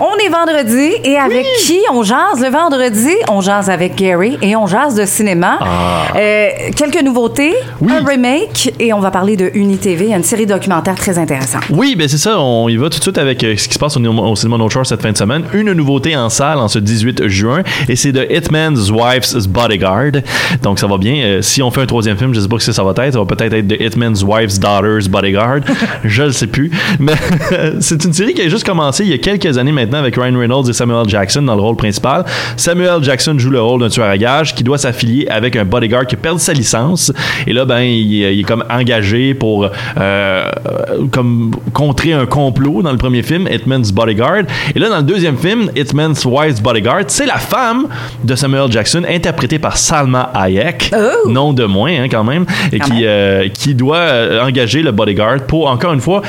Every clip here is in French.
On est vendredi et avec qui on jase? Le vendredi? On jase avec Gary et on jase de cinéma. Euh, quelques nouveautés, Oui. un remake et on va parler de UniTV, une série documentaire très intéressante. Oui, ben c'est ça. On y va tout de suite avec euh, ce qui se passe au, au cinéma No Shore cette fin de semaine. Une nouveauté en salle en ce 18 juin et c'est de Hitman's Wife's Bodyguard. Donc ça va bien. Euh, si on fait un troisième film, je sais pas ce que ça va être. Ça va peut-être être de Hitman's Wife's Daughter's Bodyguard. je le sais plus. Mais c'est une série qui a juste commencé il y a quelques années maintenant avec Ryan Reynolds et Samuel Jackson dans le rôle principal. Samuel Jackson joue le rôle d'un tueur à gages qui doit s'affilier avec un bodyguard qui a perdu sa licence. Et là, ben, il, il est comme engagé pour euh, comme contrer un complot dans le premier film, Hitman's Bodyguard. Et là, dans le deuxième film, Hitman's Wife's Bodyguard, c'est la femme de Samuel Jackson, interprétée par Salma Hayek, Oh! nom de moins hein, quand même, et Quand qui, même. euh, qui doit euh, engager le bodyguard pour, encore une fois,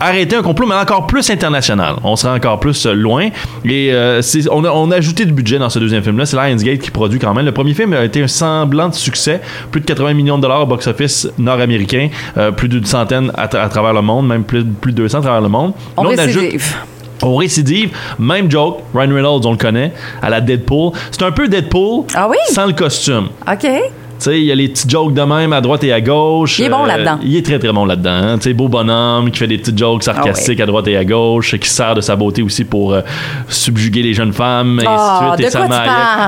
arrêter un complot, mais encore plus international. On sera encore plus euh, loin. Et euh, on, a, on a ajouté du budget dans ce deuxième film-là. C'est Lionsgate qui produit quand même. Le premier film a été un semblant de succès. Plus de 80 millions de dollars au box-office nord-américain. euh, plus d'une centaine à, tra- à travers le monde. Même plus, plus de 200 à travers le monde. On Là, ajoute- récidive. on récidive. Même joke. Ryan Reynolds, on le connaît. À la Deadpool. C'est un peu Deadpool. Ah oui? Sans le costume. OK. Tu sais, il y a les petits jokes de même à droite et à gauche. Il est bon Euh, là-dedans. Il est très très bon là-dedans. hein. Tu sais, beau bonhomme qui fait des petites jokes sarcastiques Ah à droite et à gauche, qui sert de sa beauté aussi pour euh, subjuguer les jeunes femmes. et Ah, ainsi de suite. de Et quoi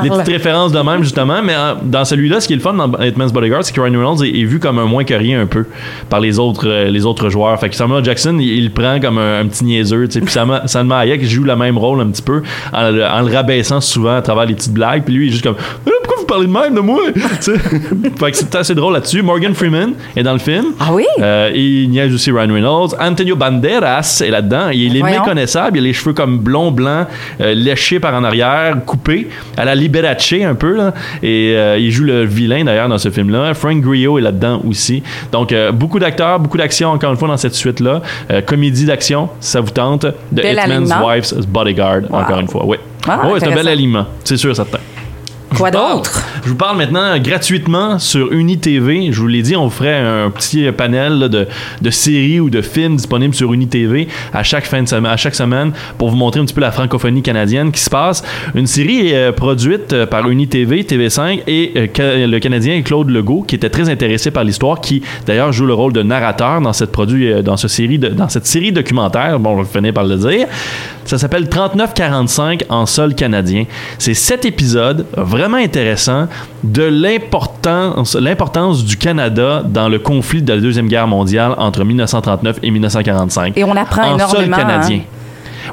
tu? Des petites références de même justement. Mais euh, dans celui-là, ce qui est le fun dans Hitman's Bodyguard, c'est que Ryan Reynolds est, est vu comme un moins que rien un peu par les autres les autres joueurs. Fait que Samuel Jackson, il, il le prend comme un, un petit niaiseux. tu sais. Puis Salma, Salma Hayek joue le même rôle un petit peu en, le- en le rabaissant souvent à travers les petites blagues. Puis lui, il est juste comme pourquoi vous parlez de même de moi fait que c'est assez drôle là-dessus. Morgan Freeman est dans le film. Ah oui? Euh, il niaise aussi Ryan Reynolds. Antonio Banderas est là-dedans. Il est Voyons. méconnaissable. Il a les cheveux comme blond, blanc, euh, léchés par en arrière, coupés, à la Liberace un peu. Là. Et euh, il joue le vilain d'ailleurs dans ce film-là. Frank Grillo est là-dedans aussi. Donc, euh, beaucoup d'acteurs, beaucoup d'action encore une fois dans cette suite-là. Euh, comédie d'action, ça vous tente. Bel Hitman's. Wife's Bodyguard, Wow. encore une fois. Oui. Ouais, c'est un bel aliment. C'est sûr, certain. Quoi d'autre? Je vous parle maintenant gratuitement sur UniTV. Je vous l'ai dit, on ferait un petit panel là, de, de séries ou de films disponibles sur UniTV à chaque fin de semaine, à chaque semaine pour vous montrer un petit peu la francophonie canadienne qui se passe. Une série euh, produite euh, par UniTV, TV5 et euh, ca- le Canadien Claude Legault qui était très intéressé par l'histoire, qui d'ailleurs joue le rôle de narrateur dans cette produit, euh, dans ce série, de- dans cette série documentaire. Bon, je vais finir par le dire. Ça s'appelle 3945 en sol canadien. C'est sept épisodes vraiment intéressants de l'importance, l'importance du Canada dans le conflit de la Deuxième Guerre mondiale entre 1939 et 1945. Et on apprend en sol énormément, canadien. hein.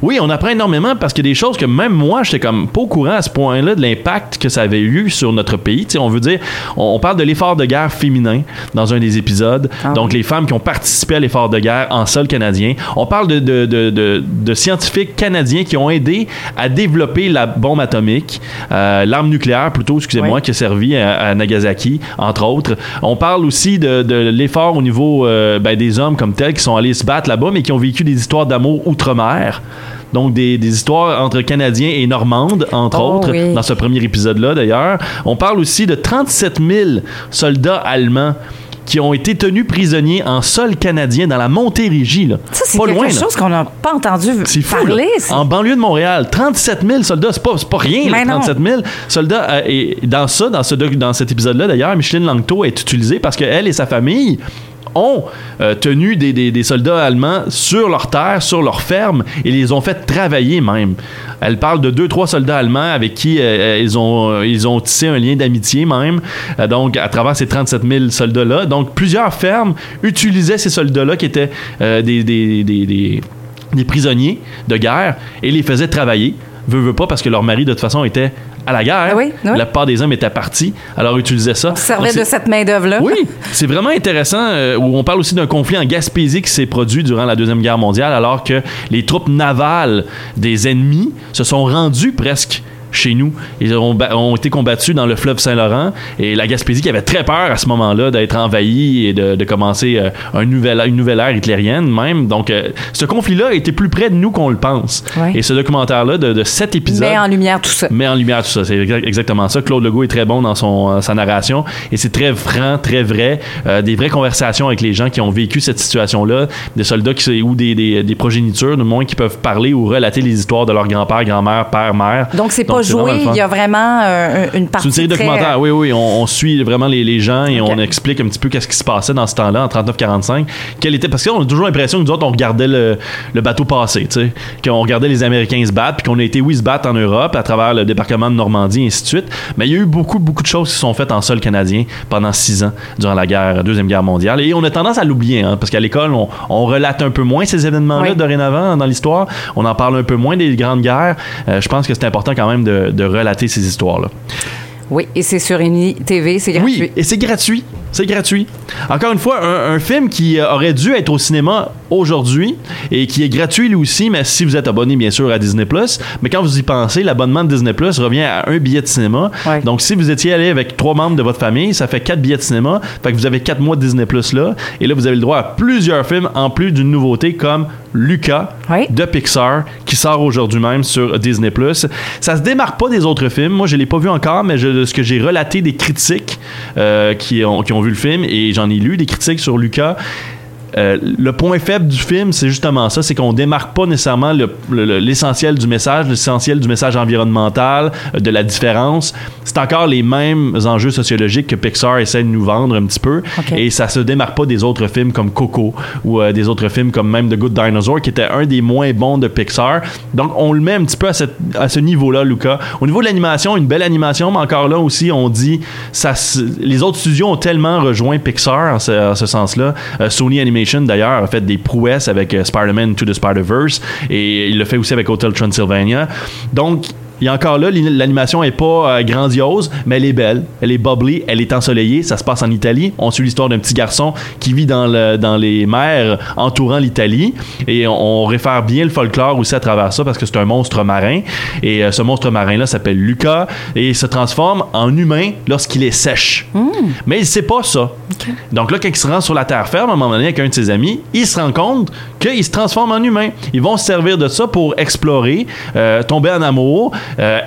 Oui, on apprend énormément parce qu'il y a des choses que même moi, j'étais comme pas au courant à ce point-là de l'impact que ça avait eu sur notre pays. Tu sais, on veut dire, on, on parle de l'effort de guerre féminin dans un des épisodes. Ah Donc, les femmes qui ont participé à l'effort de guerre en sol canadien. On parle de, de, de, de- de scientifiques canadiens qui ont aidé à développer la bombe atomique, euh, l'arme nucléaire plutôt, excusez-moi, Oui. qui a servi à, à Nagasaki, entre autres. On parle aussi de, de l'effort au niveau euh, ben, des hommes comme tels qui sont allés se battre là-bas, mais qui ont vécu des histoires d'amour outre-mer. Donc, des, des histoires entre Canadiens et Normandes, entre Oh, autres, oui. dans ce premier épisode-là, d'ailleurs. On parle aussi de 37 000 soldats allemands qui ont été tenus prisonniers en sol canadien dans la Montérégie. Là. Ça, c'est Pas quelque loin, chose qu'on n'a pas entendu C'est fou, parler. En banlieue de Montréal, 37 000 soldats, c'est pas, c'est pas rien, là, Mais non. 37 000 soldats. euh, et dans ça, dans, ce dans cet épisode-là, d'ailleurs, Micheline Langto est utilisée parce qu'elle et sa famille ont euh, tenu des, soldats allemands sur leur terre, sur leur ferme, et les ont fait travailler même. Elle parle de deux, trois soldats allemands avec qui euh, ils, ont, euh, ils ont tissé un lien d'amitié même, donc à travers ces 37 000 soldats-là. Donc plusieurs fermes utilisaient ces soldats-là qui étaient des- des prisonniers de guerre et les faisaient travailler. Veux, veux pas, parce que leur mari, de toute façon, était à la guerre. Ah oui, oui. La plupart des hommes étaient partis, alors utilisaient ça. On servait de cette main-d'œuvre-là. oui, c'est vraiment intéressant euh, où on parle aussi d'un conflit en Gaspésie qui s'est produit durant la Deuxième Guerre mondiale alors que les troupes navales des ennemis se sont rendues presque chez nous. Ils ont, été combattus dans le fleuve Saint-Laurent et la Gaspésie qui avait très peur à ce moment-là d'être envahie et de, de commencer euh, un nouvel, une nouvelle ère hitlérienne même. Donc, euh, ce conflit-là était plus près de nous qu'on le pense. Ouais. Et ce documentaire-là de, de sept épisodes Met en lumière tout ça. met en lumière tout ça. C'est exa- exactement ça. Claude Legault est très bon dans son, euh, sa narration et c'est très franc, très vrai. Euh, des vraies conversations avec les gens qui ont vécu cette situation-là, des soldats qui, ou des, des, des progénitures, du moins, qui peuvent parler ou relater les histoires de leur grand-père, grand-mère, père, mère. Donc, c'est pas joué, il y a vraiment euh, une C'est partie une série très- documentaire, oui, oui. On, on suit vraiment les, les gens et on explique un petit peu qu'est-ce qui se passait dans ce temps-là, en 39-45. Quel était, parce qu'on a toujours l'impression que nous autres, on regardait le, le bateau passer, tu sais. Qu'on regardait les Américains se battre, puis qu'on a été, oui, se battre en Europe à travers le débarquement de Normandie, et ainsi de suite. Mais il y a eu beaucoup, beaucoup de choses qui sont faites en sol canadien pendant six ans, durant la guerre, Deuxième Guerre mondiale. Et on a tendance à l'oublier, hein, parce qu'à l'école, on, on relate un peu moins ces événements-là Oui. dorénavant dans l'histoire. On en parle un peu moins des grandes guerres. Euh, je pense que c'est important quand même de, de relater ces histoires-là. Oui, et c'est sur Uni TV, c'est gratuit. Oui, et c'est gratuit. C'est gratuit. Encore une fois, un, un film qui euh, aurait dû être au cinéma aujourd'hui et qui est gratuit lui aussi, mais si vous êtes abonné bien sûr à Disney mais quand vous y pensez, l'abonnement de Disney revient à un billet de cinéma. Ouais. Donc si vous étiez allé avec trois membres de votre famille, ça fait quatre billets de cinéma. Fait que vous avez quatre mois de Disney là, et là vous avez le droit à plusieurs films en plus d'une nouveauté comme Lucas de Pixar qui sort aujourd'hui même sur Disney+. Ça se démarque pas des autres films. Moi, je l'ai pas vu encore, mais je- de ce que j'ai relaté des critiques euh, qui, ont, qui ont vu le film et j'en ai lu des critiques sur Lucas. Euh, le point faible du film, c'est justement ça, c'est qu'on démarque pas nécessairement le- le- l'essentiel du message, l'essentiel du message environnemental, euh, de la différence. C'est encore les mêmes enjeux sociologiques que Pixar essaie de nous vendre un petit peu, et ça se démarque pas des autres films comme Coco ou euh, des autres films comme même The Good Dinosaur, qui était un des moins bons de Pixar. Donc on le met un petit peu à, cette- à ce niveau-là, Luca. Au niveau de l'animation, une belle animation, mais encore là aussi, on dit ça, les autres studios ont tellement rejoint Pixar en ce, en ce sens-là. Sony Animation d'ailleurs a fait des prouesses avec euh, Spider-Man to the Spider-Verse et il le fait aussi avec Hotel Transylvania. Donc a encore là, l'animation est pas euh, grandiose, mais elle est belle, elle est bubbly, elle est ensoleillée. Ça se passe en Italie. On suit l'histoire d'un petit garçon qui vit dans, le, dans les mers entourant l'Italie. Et on, on réfère bien le folklore aussi à travers ça parce que c'est un monstre marin. Et euh, ce monstre marin-là s'appelle Lucas et il se transforme en humain lorsqu'il est sèche. Mais il sait pas ça. Donc là, quand il se rend sur la terre ferme, à un moment donné, avec un de ses amis, il se rend compte qu'il se transforme en humain. Ils vont se servir de ça pour explorer, euh, tomber en amour,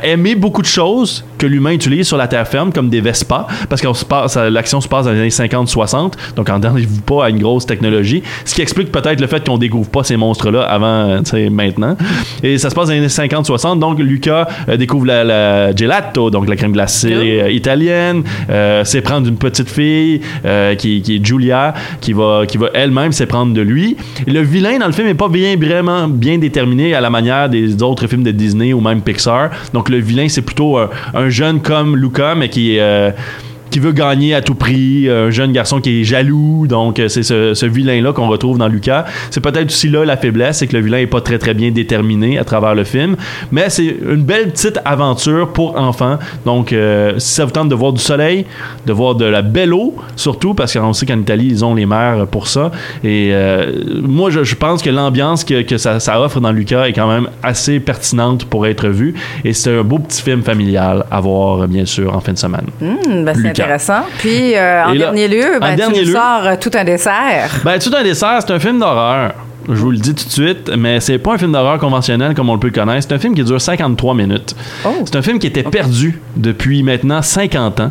aimer beaucoup de choses que l'humain utilise sur la terre ferme, comme des Vespa, parce que l'action se passe dans les années 50-60, donc on n'arrive pas à une grosse technologie, ce qui explique peut-être le fait qu'on découvre pas ces monstres-là avant, euh, maintenant. Et ça se passe dans les années 50-60, donc Lucas euh, découvre la, la gelato, donc la crème glacée euh, italienne, euh, c'est prendre une petite fille qui, qui est Julia, qui va, qui va elle-même s'éprendre de lui. Et le vilain dans le film n'est pas bien, vraiment bien déterminé à la manière des autres films de Disney ou même Pixar. Donc le vilain, c'est plutôt un, un jeune comme Luca, mais qui est. euh, qui veut gagner à tout prix, un jeune garçon qui est jaloux, donc euh, c'est ce, ce vilain-là qu'on retrouve dans Lucas. C'est peut-être aussi là la faiblesse, c'est que le vilain est pas très très bien déterminé à travers le film, mais c'est une belle petite aventure pour enfants. Donc euh, si ça vous tente de voir du soleil, de voir de la belle eau, surtout parce qu'on sait qu'en Italie ils ont les mers pour ça. Et euh, moi je, je pense que l'ambiance que, que ça, ça offre dans Lucas est quand même assez pertinente pour être vue. Et c'est un beau petit film familial à voir bien sûr en fin de semaine. Hum, ben, Lucas. Intéressant. Puis, euh, en là, dernier lieu, en ben, tu dernier nous lieu- sors euh, tout un dessert. Ben, tout un dessert, c'est un film d'horreur. Je vous le dis tout de suite, mais c'est pas un film d'horreur conventionnel comme on le peut connaître. C'est un film qui dure 53 minutes. Oh. C'est un film qui était perdu depuis maintenant 50 ans.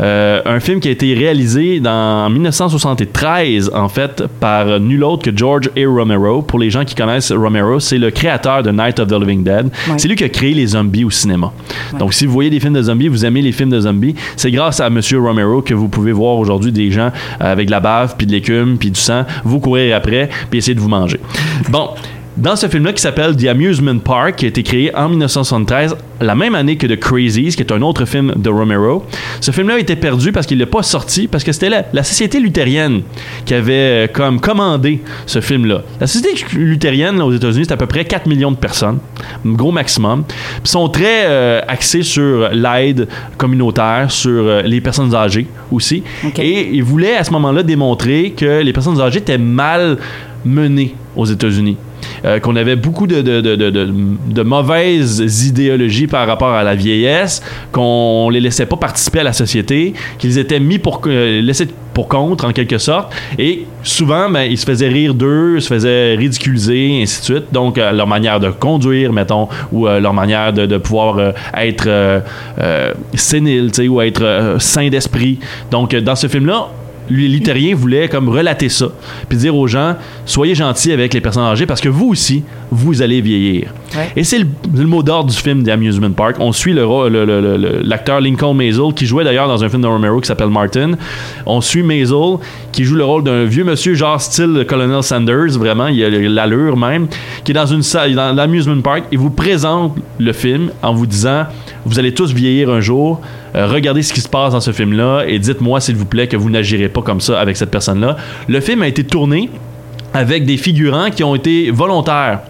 Euh, un film qui a été réalisé dans, en 1973, en fait, par nul autre que George A. Romero. Pour les gens qui connaissent Romero, c'est le créateur de Night of the Living Dead. Ouais. C'est lui qui a créé les zombies au cinéma. Donc, si vous voyez des films de zombies, vous aimez les films de zombies, c'est grâce à Monsieur Romero que vous pouvez voir aujourd'hui des gens avec de la bave, puis de l'écume, puis du sang, vous courir après, puis essayer de vous manger. Bon. Dans ce film-là qui s'appelle The Amusement Park, qui a été créé en 1973, la même année que The Crazies, qui est un autre film de Romero, ce film-là a été perdu parce qu'il n'est pas sorti, parce que c'était la, la société luthérienne qui avait euh, comme commandé ce film-là. La société luthérienne là, aux États-Unis, c'est à peu près 4 millions de personnes, gros maximum. Ils sont très euh, axés sur l'aide communautaire, sur euh, les personnes âgées aussi. Et ils voulaient à ce moment-là démontrer que les personnes âgées étaient mal menées aux États-Unis. Euh, qu'on avait beaucoup de, de, de, de, mauvaises idéologies par rapport à la vieillesse, qu'on les laissait pas participer à la société, qu'ils étaient mis pour euh, laissés pour contre en quelque sorte, et souvent ben, ils se faisaient rire d'eux, se faisaient ridiculiser, et ainsi de suite. Donc euh, leur manière de conduire, mettons, ou euh, leur manière de, pouvoir être sénile, ou être sain d'esprit. Donc dans ce film-là, lui, l'Italien voulait comme relater ça, puis dire aux gens soyez gentils avec les personnes âgées parce que vous aussi, vous allez vieillir. Ouais. Et c'est le, le mot d'ordre du film The Amusement Park. On suit le ro- le- le- le- l'acteur Lincoln Maisel qui jouait d'ailleurs dans un film de Romero qui s'appelle Martin. On suit Maisel qui joue le rôle d'un vieux monsieur genre style Colonel Sanders, vraiment, il a l'allure même, qui est dans une salle, dans l'Amusement Park et vous présente le film en vous disant vous allez tous vieillir un jour. Euh, regardez ce qui se passe dans ce film-là et dites-moi s'il vous plaît que vous n'agirez pas comme ça avec cette personne-là. Le film a été tourné avec des figurants qui ont été volontaires,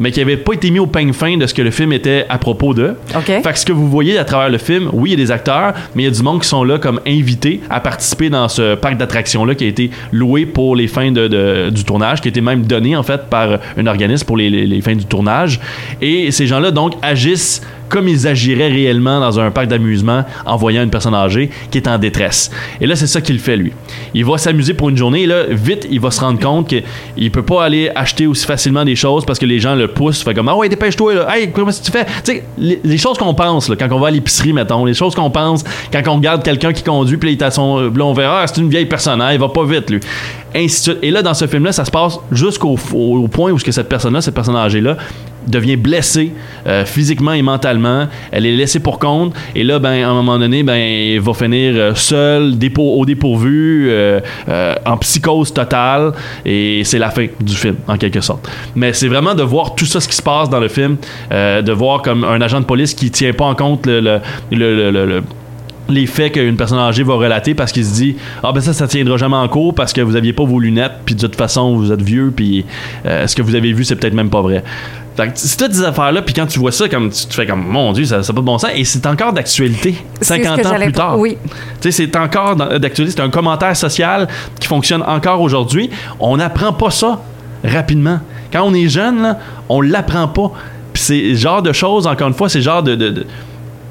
mais qui n'avaient pas été mis au peigne fin de ce que le film était à propos d'eux. OK. Fait que ce que vous voyez à travers le film, oui, il y a des acteurs, mais il y a du monde qui sont là comme invités à participer dans ce parc d'attractions-là qui a été loué pour les fins de, de- du tournage, qui a été même donné en fait par un organisme pour les, les- les fins du tournage. Et ces gens-là donc agissent comme ils agiraient réellement dans un parc d'amusement en voyant une personne âgée qui est en détresse. Et là, c'est ça qu'il fait, lui. Il va s'amuser pour une journée et là, vite, il va se rendre compte qu'il peut pas aller acheter aussi facilement des choses parce que les gens le poussent. Fait comme, ah ouais, dépêche-toi, là. Hey, comment tu fais? Tu sais, les, choses qu'on pense, quand on va à l'épicerie, mettons, les choses qu'on pense quand on regarde quelqu'un qui conduit, puis là, son- là, on verra, ah, c'est une vieille personne, hein, il va pas vite, lui. Et là, dans ce film-là, ça se passe jusqu'au au, au point où cette personne-là, cette personne âgée-là, devient blessée euh, physiquement et mentalement. Elle est laissée pour compte. Et là, ben, à un moment donné, ben, elle va finir euh, seule, au dépourvu, euh, euh, en psychose totale. Et c'est la fin du film, en quelque sorte. Mais c'est vraiment de voir tout ça, ce qui se passe dans le film, euh, de voir comme un agent de police qui tient pas en compte le- le- le- le les faits qu'une personne âgée va relater parce qu'il se dit ah ben ça ça tiendra jamais en cours parce que vous aviez pas vos lunettes puis de toute façon vous êtes vieux puis euh, ce que vous avez vu c'est peut-être même pas vrai Fait que c'est toutes ces affaires là puis quand tu vois ça comme tu te fais comme mon dieu ça n'a pas de bon sens et c'est encore d'actualité C'est ce 50 que ans plus tard oui. tu sais, c'est encore d'actualité. C'est un commentaire social qui fonctionne encore aujourd'hui. On n'apprend pas ça rapidement. Quand on est jeune, là, on l'apprend pas. Puis c'est genre de choses, encore une fois, c'est genre de, de, de,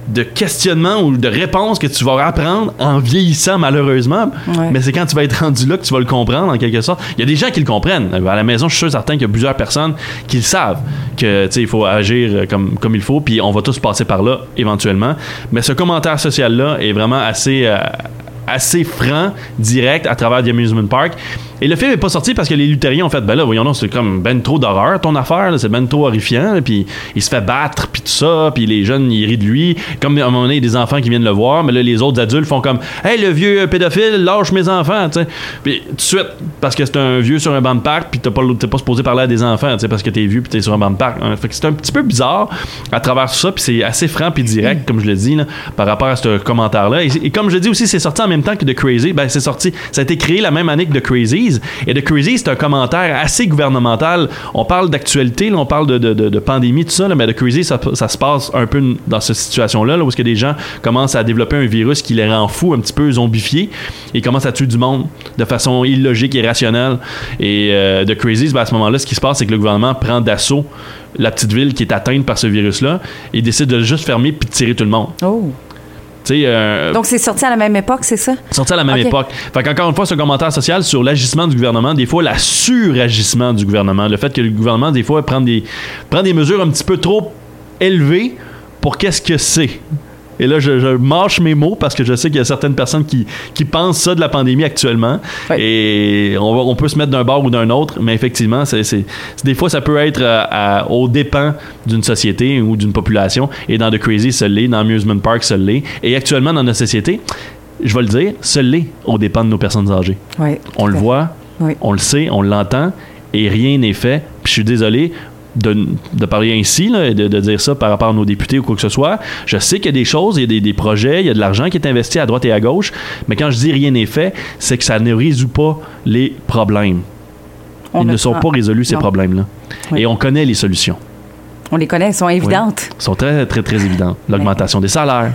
de questionnement ou de réponse que tu vas apprendre en vieillissant, malheureusement. Ouais. Mais c'est quand tu vas être rendu là que tu vas le comprendre, en quelque sorte. Il y a des gens qui le comprennent. À la maison, je suis sûr certain qu'il y a plusieurs personnes qui le savent, que, tu sais, il faut agir euh, comme, comme il faut, puis on va tous passer par là, éventuellement. Mais ce commentaire social-là est vraiment assez... euh, assez franc, direct à travers The Amusement Park. Et le film n'est pas sorti parce que les luthériens ont fait ben là, voyons, c'est comme ben trop d'horreur ton affaire, c'est ben trop horrifiant, puis il se fait battre, puis tout ça, puis les jeunes ils rient de lui. Comme à un moment donné, il y a des enfants qui viennent le voir, mais là les autres adultes font comme hey le vieux pédophile lâche mes enfants, tu sais. Puis tout de suite parce que c'est un vieux sur un banc de parc, puis t'as pas t'es pas supposé parler à des enfants, tu sais, parce que t'es vieux puis t'es sur un banc de parc. hein. Fait que c'est un petit peu bizarre à travers tout ça, puis c'est assez franc puis direct, comme je le dis là, par rapport à ce commentaire-là. Et, comme je dis aussi, c'est sorti en même temps que The Crazy. Ben c'est sorti, ça a été créé la même année que The Et The Crazy, c'est un commentaire assez gouvernemental. On parle d'actualité, on parle de, pandémie, tout ça, mais The Crazy, ça, se passe un peu dans cette situation-là, là, où est-ce que des gens commencent à développer un virus qui les rend fous, un petit peu zombifiés, et commencent à tuer du monde de façon illogique et rationnelle. Et euh, The Crazies, ben, à ce moment-là, ce qui se passe, c'est que le gouvernement prend d'assaut la petite ville qui est atteinte par ce virus-là et décide de juste fermer puis de tirer tout le monde. Oh. Euh, Donc, c'est sorti à la même époque, c'est ça? sorti à la même époque. Fait qu'encore une fois, ce commentaire social sur l'agissement du gouvernement, des fois, la suragissement du gouvernement, le fait que le gouvernement, des fois, prend des, prend des mesures un petit peu trop élevées pour qu'est-ce que c'est. Et là, je, je mâche mes mots parce que je sais qu'il y a certaines personnes qui, qui pensent ça de la pandémie actuellement. Et on, va- on peut se mettre d'un bord ou d'un autre, mais effectivement, c'est, c'est- des fois, ça peut être euh, à- aux dépens d'une société ou d'une population. Et dans The Crazy, ça l'est. Dans Amusement Park, ça l'est. Et actuellement, dans notre société, je vais le dire, ça l'est aux dépens de nos personnes âgées. Oui. On le voit, Oui. on le sait, on l'entend, et rien n'est fait. Puis je suis désolé de, de parler ainsi, là, et de, de dire ça par rapport à nos députés ou quoi que ce soit. Je sais qu'il y a des choses, il y a des, des projets, il y a de l'argent qui est investi à droite et à gauche, mais quand je dis rien n'est fait, c'est que ça ne résout pas les problèmes. On Ils ne sont pas résolus, ces problèmes-là. Oui. Et on connaît les solutions. On les connaît, elles sont évidentes. Ils sont très, très, très évidentes. L'augmentation des salaires,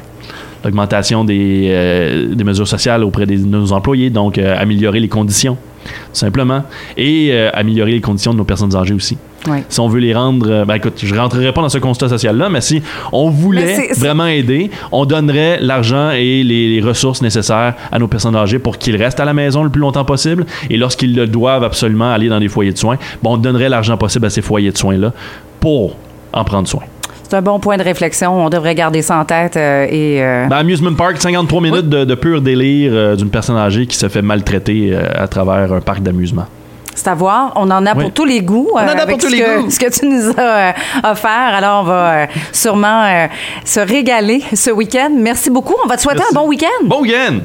l'augmentation des, euh, des mesures sociales auprès de nos employés, donc euh, améliorer les conditions, tout simplement, et euh, améliorer les conditions de nos personnes âgées aussi. Oui. Si on veut les rendre, euh, ben écoute, je rentrerai pas dans ce constat social-là, mais si on voulait vraiment aider, on donnerait l'argent et les, les ressources nécessaires à nos personnes âgées pour qu'ils restent à la maison le plus longtemps possible. Et lorsqu'ils le doivent absolument aller dans des foyers de soins, ben, on donnerait l'argent possible à ces foyers de soins-là pour en prendre soin. C'est un bon point de réflexion. On devrait garder ça en tête euh, et. euh, Ben, Amusement Park, 53 minutes de, de pur délire euh, d'une personne âgée qui se fait maltraiter euh, à travers un parc d'amusement. C'est à voir. On en a Oui. pour tous les goûts. en a pour avec tous les que, goûts. Ce que tu nous as euh, offert. Alors, on va euh, sûrement euh, se régaler ce week-end. Merci beaucoup. On va te souhaiter Merci. un bon week-end. Bon week-end!